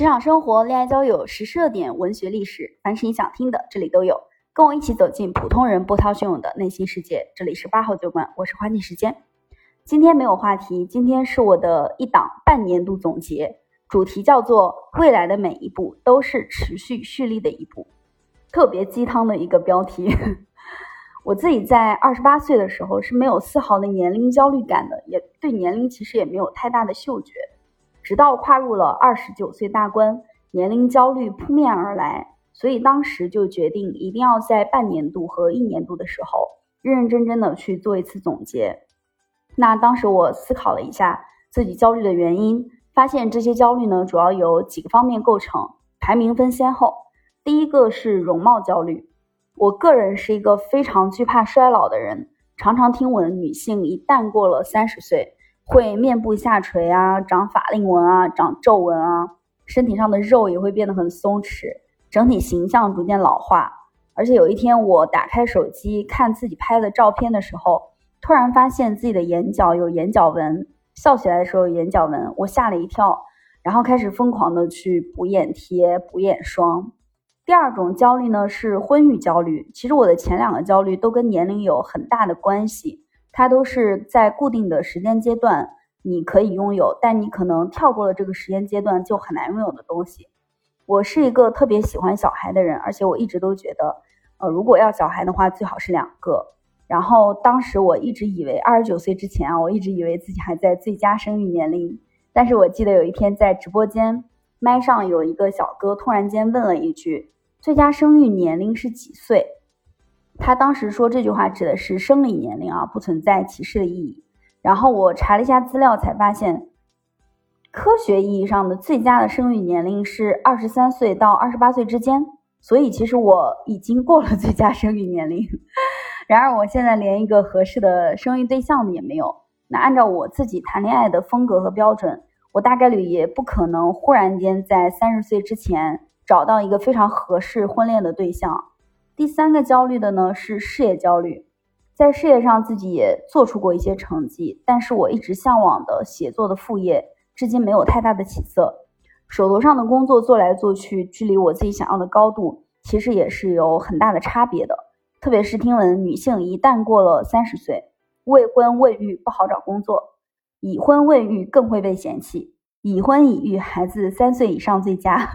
职场生活、恋爱交友、时事热点、文学历史，凡是你想听的，这里都有。跟我一起走进普通人波涛汹涌的内心世界。这里是八号酒馆，我是花季时间。今天没有话题，今天是我的一档半年度总结，主题叫做“未来的每一步都是持续蓄力的一步”，特别鸡汤的一个标题。我自己在二十八岁的时候是没有丝毫的年龄焦虑感的，也对年龄其实也没有太大的嗅觉。直到跨入了二十九岁大关，年龄焦虑扑面而来，所以当时就决定一定要在半年度和一年度的时候，认认真真的去做一次总结。那当时我思考了一下自己焦虑的原因，发现这些焦虑呢，主要有几个方面构成，排名分先后。第一个是容貌焦虑，我个人是一个非常惧怕衰老的人，常常听闻女性一旦过了三十岁。会面部下垂啊，长法令纹啊，长皱纹啊，身体上的肉也会变得很松弛，整体形象逐渐老化。而且有一天我打开手机看自己拍的照片的时候，突然发现自己的眼角有眼角纹，笑起来的时候有眼角纹，我吓了一跳，然后开始疯狂的去补眼贴、补眼霜。第二种焦虑呢是婚育焦虑，其实我的前两个焦虑都跟年龄有很大的关系。它都是在固定的时间阶段你可以拥有，但你可能跳过了这个时间阶段就很难拥有的东西。我是一个特别喜欢小孩的人，而且我一直都觉得，呃，如果要小孩的话，最好是两个。然后当时我一直以为二十九岁之前啊，我一直以为自己还在最佳生育年龄。但是我记得有一天在直播间麦上有一个小哥突然间问了一句：“最佳生育年龄是几岁？”他当时说这句话指的是生理年龄啊，不存在歧视的意义。然后我查了一下资料，才发现科学意义上的最佳的生育年龄是二十三岁到二十八岁之间。所以其实我已经过了最佳生育年龄。然而我现在连一个合适的生育对象也没有。那按照我自己谈恋爱的风格和标准，我大概率也不可能忽然间在三十岁之前找到一个非常合适婚恋的对象。第三个焦虑的呢是事业焦虑，在事业上自己也做出过一些成绩，但是我一直向往的写作的副业至今没有太大的起色，手头上的工作做来做去，距离我自己想要的高度其实也是有很大的差别的。特别是听闻女性一旦过了三十岁，未婚未育不好找工作，已婚未育更会被嫌弃，已婚已育孩子三岁以上最佳。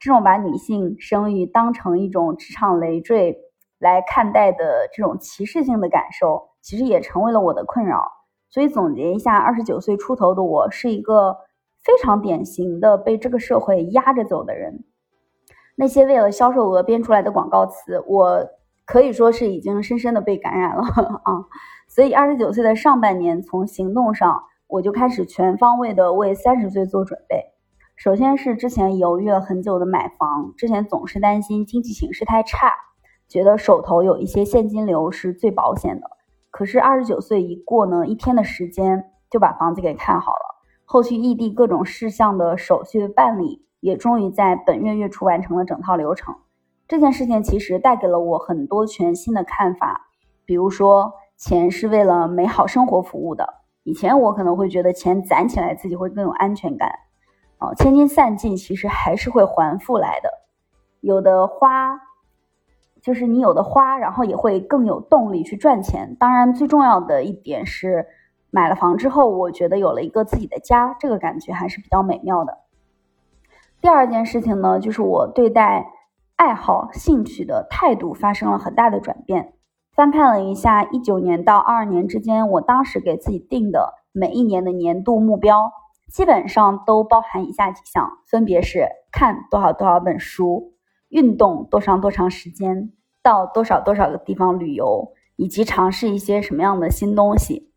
这种把女性生育当成一种职场累赘来看待的这种歧视性的感受，其实也成为了我的困扰。所以总结一下，二十九岁出头的我是一个非常典型的被这个社会压着走的人。那些为了销售额编出来的广告词，我可以说是已经深深的被感染了啊！所以二十九岁的上半年，从行动上我就开始全方位的为三十岁做准备。首先是之前犹豫了很久的买房，之前总是担心经济形势太差，觉得手头有一些现金流是最保险的。可是二十九岁一过呢，一天的时间就把房子给看好了，后续异地各种事项的手续办理也终于在本月月初完成了整套流程。这件事情其实带给了我很多全新的看法，比如说钱是为了美好生活服务的，以前我可能会觉得钱攒起来自己会更有安全感。哦，千金散尽，其实还是会还复来的。有的花，就是你有的花，然后也会更有动力去赚钱。当然，最重要的一点是，买了房之后，我觉得有了一个自己的家，这个感觉还是比较美妙的。第二件事情呢，就是我对待爱好、兴趣的态度发生了很大的转变。翻看了一下一九年到二二年之间，我当时给自己定的每一年的年度目标。基本上都包含以下几项，分别是看多少多少本书，运动多长多长时间，到多少多少个地方旅游，以及尝试一些什么样的新东西。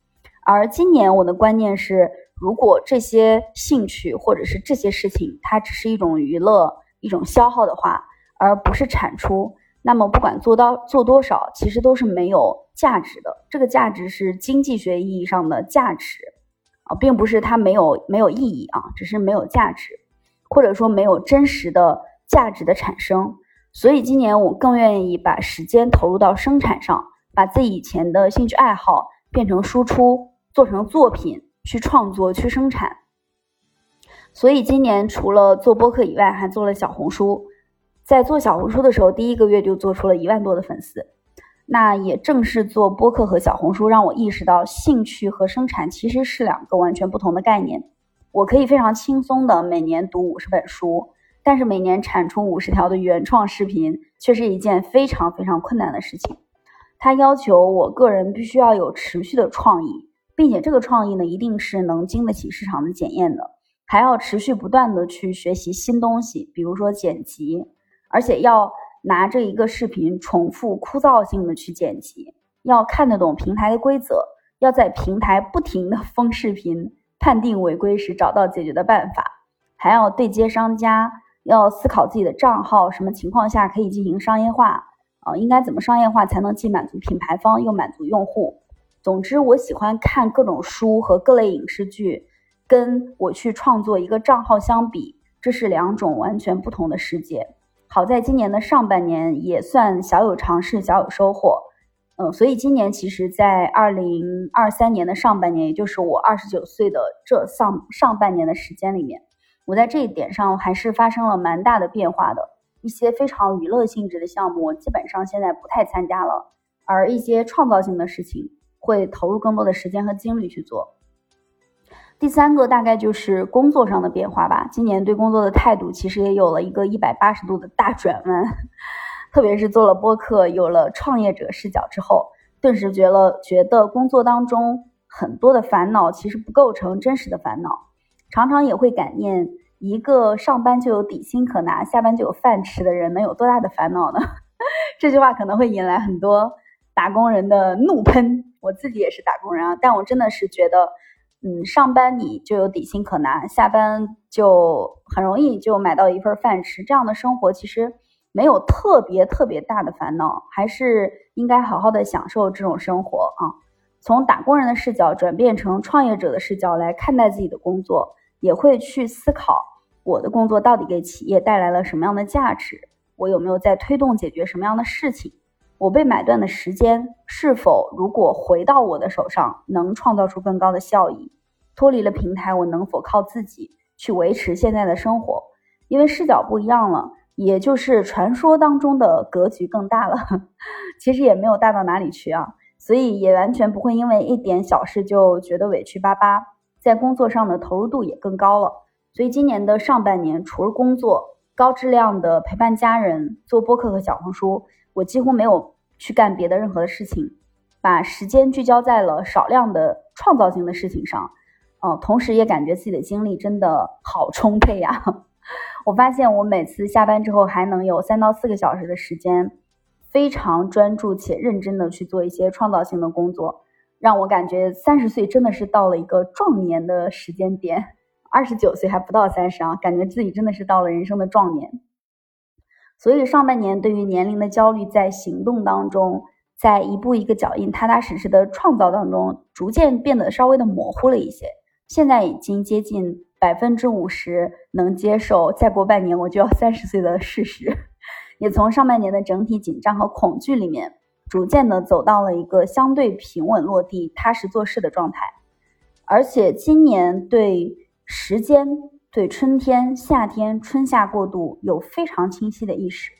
而今年我的观念是，如果这些兴趣或者是这些事情，它只是一种娱乐、一种消耗的话，而不是产出，那么不管做到做多少，其实都是没有价值的。这个价值是经济学意义上的价值。并不是它没有没有意义啊，只是没有价值，或者说没有真实的价值的产生。所以今年我更愿意把时间投入到生产上，把自己以前的兴趣爱好变成输出，做成作品去创作去生产。所以今年除了做播客以外，还做了小红书。在做小红书的时候，第一个月就做出了一万多的粉丝。那也正是做播客和小红书，让我意识到兴趣和生产其实是两个完全不同的概念。我可以非常轻松的每年读五十本书，但是每年产出五十条的原创视频，却是一件非常非常困难的事情。它要求我个人必须要有持续的创意，并且这个创意呢，一定是能经得起市场的检验的，还要持续不断的去学习新东西，比如说剪辑。而且要拿着一个视频重复枯燥性的去剪辑，要看得懂平台的规则，要在平台不停的封视频，判定违规时找到解决的办法，还要对接商家，要思考自己的账号什么情况下可以进行商业化，啊，应该怎么商业化才能既满足品牌方又满足用户？总之，我喜欢看各种书和各类影视剧，跟我去创作一个账号相比，这是两种完全不同的世界。好在今年的上半年也算小有尝试，小有收获，嗯，所以今年其实，在二零二三年的上半年，也就是我二十九岁的这上上半年的时间里面，我在这一点上还是发生了蛮大的变化的。一些非常娱乐性质的项目，基本上现在不太参加了，而一些创造性的事情，会投入更多的时间和精力去做。第三个大概就是工作上的变化吧。今年对工作的态度其实也有了一个一百八十度的大转弯，特别是做了播客，有了创业者视角之后，顿时觉了觉得工作当中很多的烦恼其实不构成真实的烦恼。常常也会感念一个上班就有底薪可拿，下班就有饭吃的人能有多大的烦恼呢？这句话可能会引来很多打工人的怒喷。我自己也是打工人啊，但我真的是觉得。嗯，上班你就有底薪可拿，下班就很容易就买到一份饭吃。这样的生活其实没有特别特别大的烦恼，还是应该好好的享受这种生活啊。从打工人的视角转变成创业者的视角来看待自己的工作，也会去思考我的工作到底给企业带来了什么样的价值，我有没有在推动解决什么样的事情，我被买断的时间是否如果回到我的手上能创造出更高的效益。脱离了平台，我能否靠自己去维持现在的生活？因为视角不一样了，也就是传说当中的格局更大了。其实也没有大到哪里去啊，所以也完全不会因为一点小事就觉得委屈巴巴。在工作上的投入度也更高了。所以今年的上半年，除了工作、高质量的陪伴家人、做播客和小红书，我几乎没有去干别的任何的事情，把时间聚焦在了少量的创造性的事情上。哦，同时也感觉自己的精力真的好充沛呀！我发现我每次下班之后还能有三到四个小时的时间，非常专注且认真的去做一些创造性的工作，让我感觉三十岁真的是到了一个壮年的时间点。二十九岁还不到三十啊，感觉自己真的是到了人生的壮年。所以上半年对于年龄的焦虑，在行动当中，在一步一个脚印、踏踏实实的创造当中，逐渐变得稍微的模糊了一些。现在已经接近百分之五十能接受，再过半年我就要三十岁的事实，也从上半年的整体紧张和恐惧里面，逐渐的走到了一个相对平稳落地、踏实做事的状态。而且今年对时间、对春天、夏天、春夏过渡有非常清晰的意识。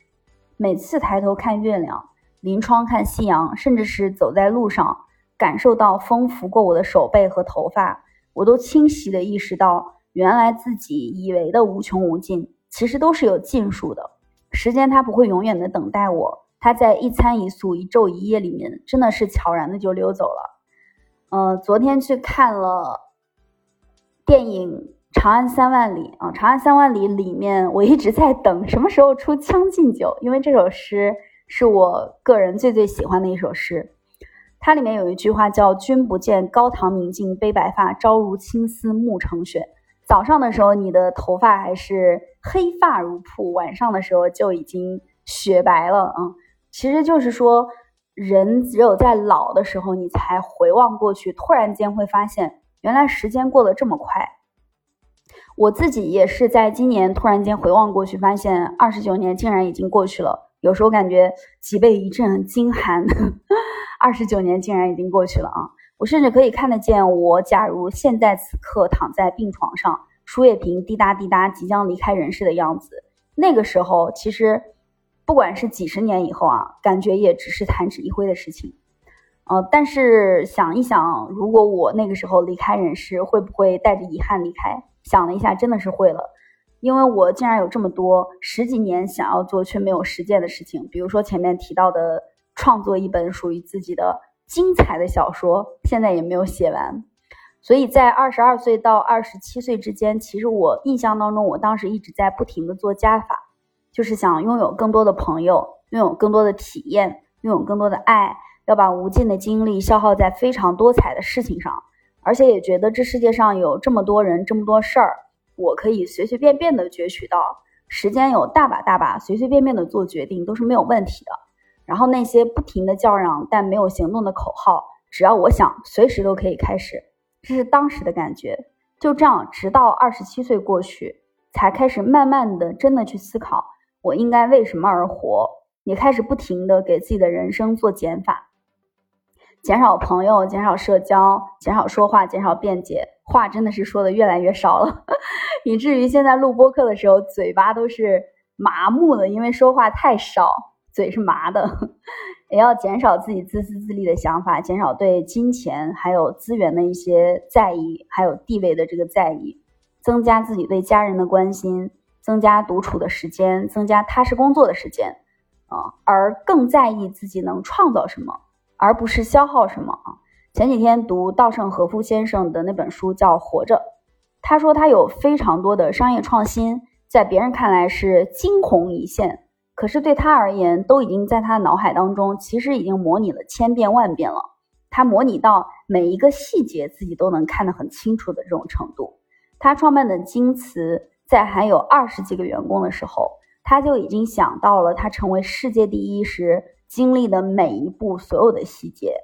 每次抬头看月亮，临窗看夕阳，甚至是走在路上，感受到风拂过我的手背和头发。我都清晰的意识到，原来自己以为的无穷无尽，其实都是有尽数的。时间它不会永远的等待我，它在一餐一宿、一昼一夜里面，真的是悄然的就溜走了。呃，昨天去看了电影《长安三万里》啊，《长安三万里》里面，我一直在等什么时候出《将进酒》，因为这首诗是我个人最最喜欢的一首诗。它里面有一句话叫“君不见高堂明镜悲白发，朝如青丝暮成雪”。早上的时候，你的头发还是黑发如瀑；晚上的时候，就已经雪白了。啊，其实就是说，人只有在老的时候，你才回望过去，突然间会发现，原来时间过得这么快。我自己也是在今年突然间回望过去，发现二十九年竟然已经过去了。有时候感觉脊背一阵惊寒。二十九年竟然已经过去了啊！我甚至可以看得见，我假如现在此刻躺在病床上，输液瓶滴答滴答即将离开人世的样子。那个时候，其实不管是几十年以后啊，感觉也只是弹指一挥的事情。呃，但是想一想，如果我那个时候离开人世，会不会带着遗憾离开？想了一下，真的是会了，因为我竟然有这么多十几年想要做却没有实践的事情，比如说前面提到的创作一本属于自己的精彩的小说，现在也没有写完。所以在二十二岁到二十七岁之间，其实我印象当中，我当时一直在不停的做加法，就是想拥有更多的朋友，拥有更多的体验，拥有更多的爱，要把无尽的精力消耗在非常多彩的事情上，而且也觉得这世界上有这么多人，这么多事儿，我可以随随便便的攫取到，时间有大把大把，随随便便的做决定都是没有问题的。然后那些不停的叫嚷但没有行动的口号，只要我想，随时都可以开始。这是当时的感觉，就这样，直到二十七岁过去，才开始慢慢的真的去思考，我应该为什么而活，也开始不停的给自己的人生做减法，减少朋友，减少社交，减少说话，减少辩解，话真的是说的越来越少了，以至于现在录播课的时候，嘴巴都是麻木的，因为说话太少，嘴是麻的。也要减少自己自私自利的想法，减少对金钱还有资源的一些在意，还有地位的这个在意，增加自己对家人的关心，增加独处的时间，增加踏实工作的时间，啊，而更在意自己能创造什么，而不是消耗什么啊。前几天读稻盛和夫先生的那本书叫《活着》，他说他有非常多的商业创新，在别人看来是惊鸿一现。可是对他而言，都已经在他脑海当中，其实已经模拟了千遍万遍了。他模拟到每一个细节，自己都能看得很清楚的这种程度。他创办的京瓷，在还有二十几个员工的时候，他就已经想到了他成为世界第一时经历的每一步所有的细节。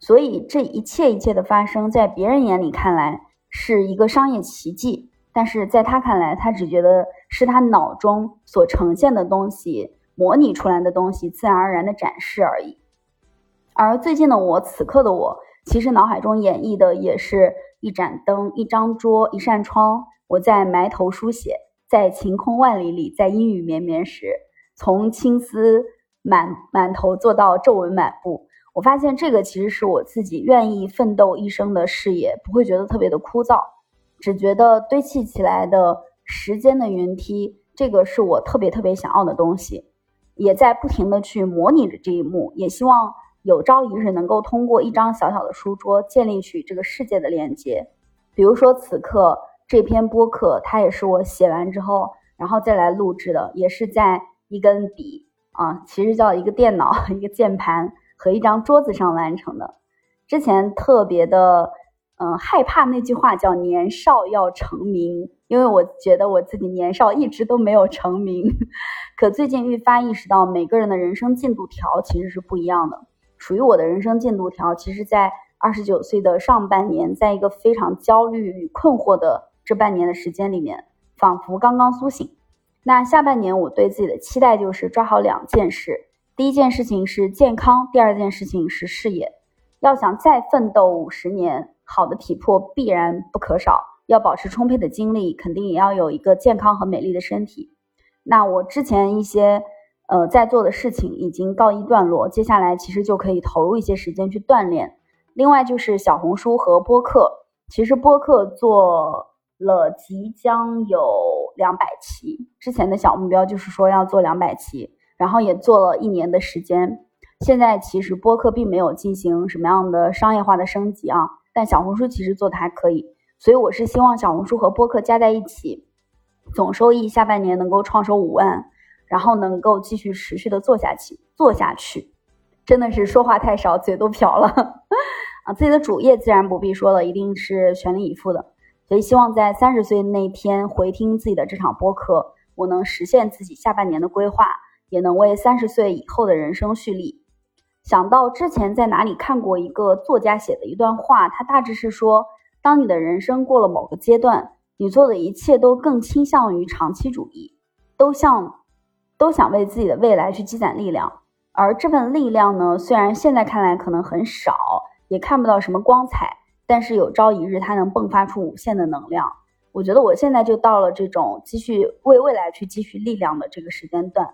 所以这一切一切的发生，在别人眼里看来是一个商业奇迹，但是在他看来，他只觉得是他脑中所呈现的东西。模拟出来的东西自然而然的展示而已，而最近的我，此刻的我，其实脑海中演绎的也是一盏灯、一张桌、一扇窗。我在埋头书写，在晴空万里里，在阴雨绵绵时，从青丝满满头做到皱纹满布。我发现这个其实是我自己愿意奋斗一生的事业，不会觉得特别的枯燥，只觉得堆砌起来的时间的云梯，这个是我特别特别想要的东西。也在不停的去模拟着这一幕，也希望有朝一日能够通过一张小小的书桌建立起这个世界的连接。比如说此刻这篇播客，它也是我写完之后，然后再来录制的，也是在一根笔啊，其实叫一个电脑、一个键盘和一张桌子上完成的。之前特别的嗯害怕那句话叫“年少要成名”，因为我觉得我自己年少一直都没有成名。可最近愈发意识到，每个人的人生进度条其实是不一样的。属于我的人生进度条，其实，在二十九岁的上半年，在一个非常焦虑与困惑的这半年的时间里面，仿佛刚刚苏醒。那下半年，我对自己的期待就是抓好两件事：第一件事情是健康，第二件事情是事业。要想再奋斗五十年，好的体魄必然不可少，要保持充沛的精力，肯定也要有一个健康和美丽的身体。那我之前一些呃在做的事情已经告一段落，接下来其实就可以投入一些时间去锻炼。另外就是小红书和播客，其实播客做了即将有两百期，之前的小目标就是说要做两百期，然后也做了一年的时间。现在其实播客并没有进行什么样的商业化的升级啊，但小红书其实做的还可以，所以我是希望小红书和播客加在一起。总收益下半年能够创收五万，然后能够继续持续的做下去，做下去，真的是说话太少，嘴都瓢了 啊！自己的主业自然不必说了，一定是全力以赴的。所以希望在三十岁那天回听自己的这场播客，我能实现自己下半年的规划，也能为三十岁以后的人生蓄力。想到之前在哪里看过一个作家写的一段话，他大致是说，当你的人生过了某个阶段。你做的一切都更倾向于长期主义，都像都想为自己的未来去积攒力量，而这份力量呢，虽然现在看来可能很少，也看不到什么光彩，但是有朝一日它能迸发出无限的能量。我觉得我现在就到了这种积蓄为未来去积蓄力量的这个时间段，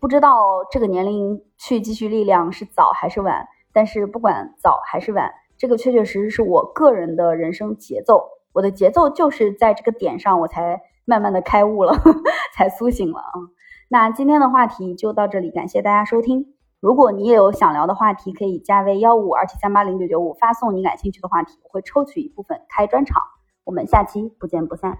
不知道这个年龄去积蓄力量是早还是晚，但是不管早还是晚，这个确确实实是我个人的人生节奏。我的节奏就是在这个点上，我才慢慢的开悟了，才苏醒了啊。那今天的话题就到这里，感谢大家收听。如果你也有想聊的话题，可以加微幺五二七三八零九九五，发送你感兴趣的话题，我会抽取一部分开专场。我们下期不见不散。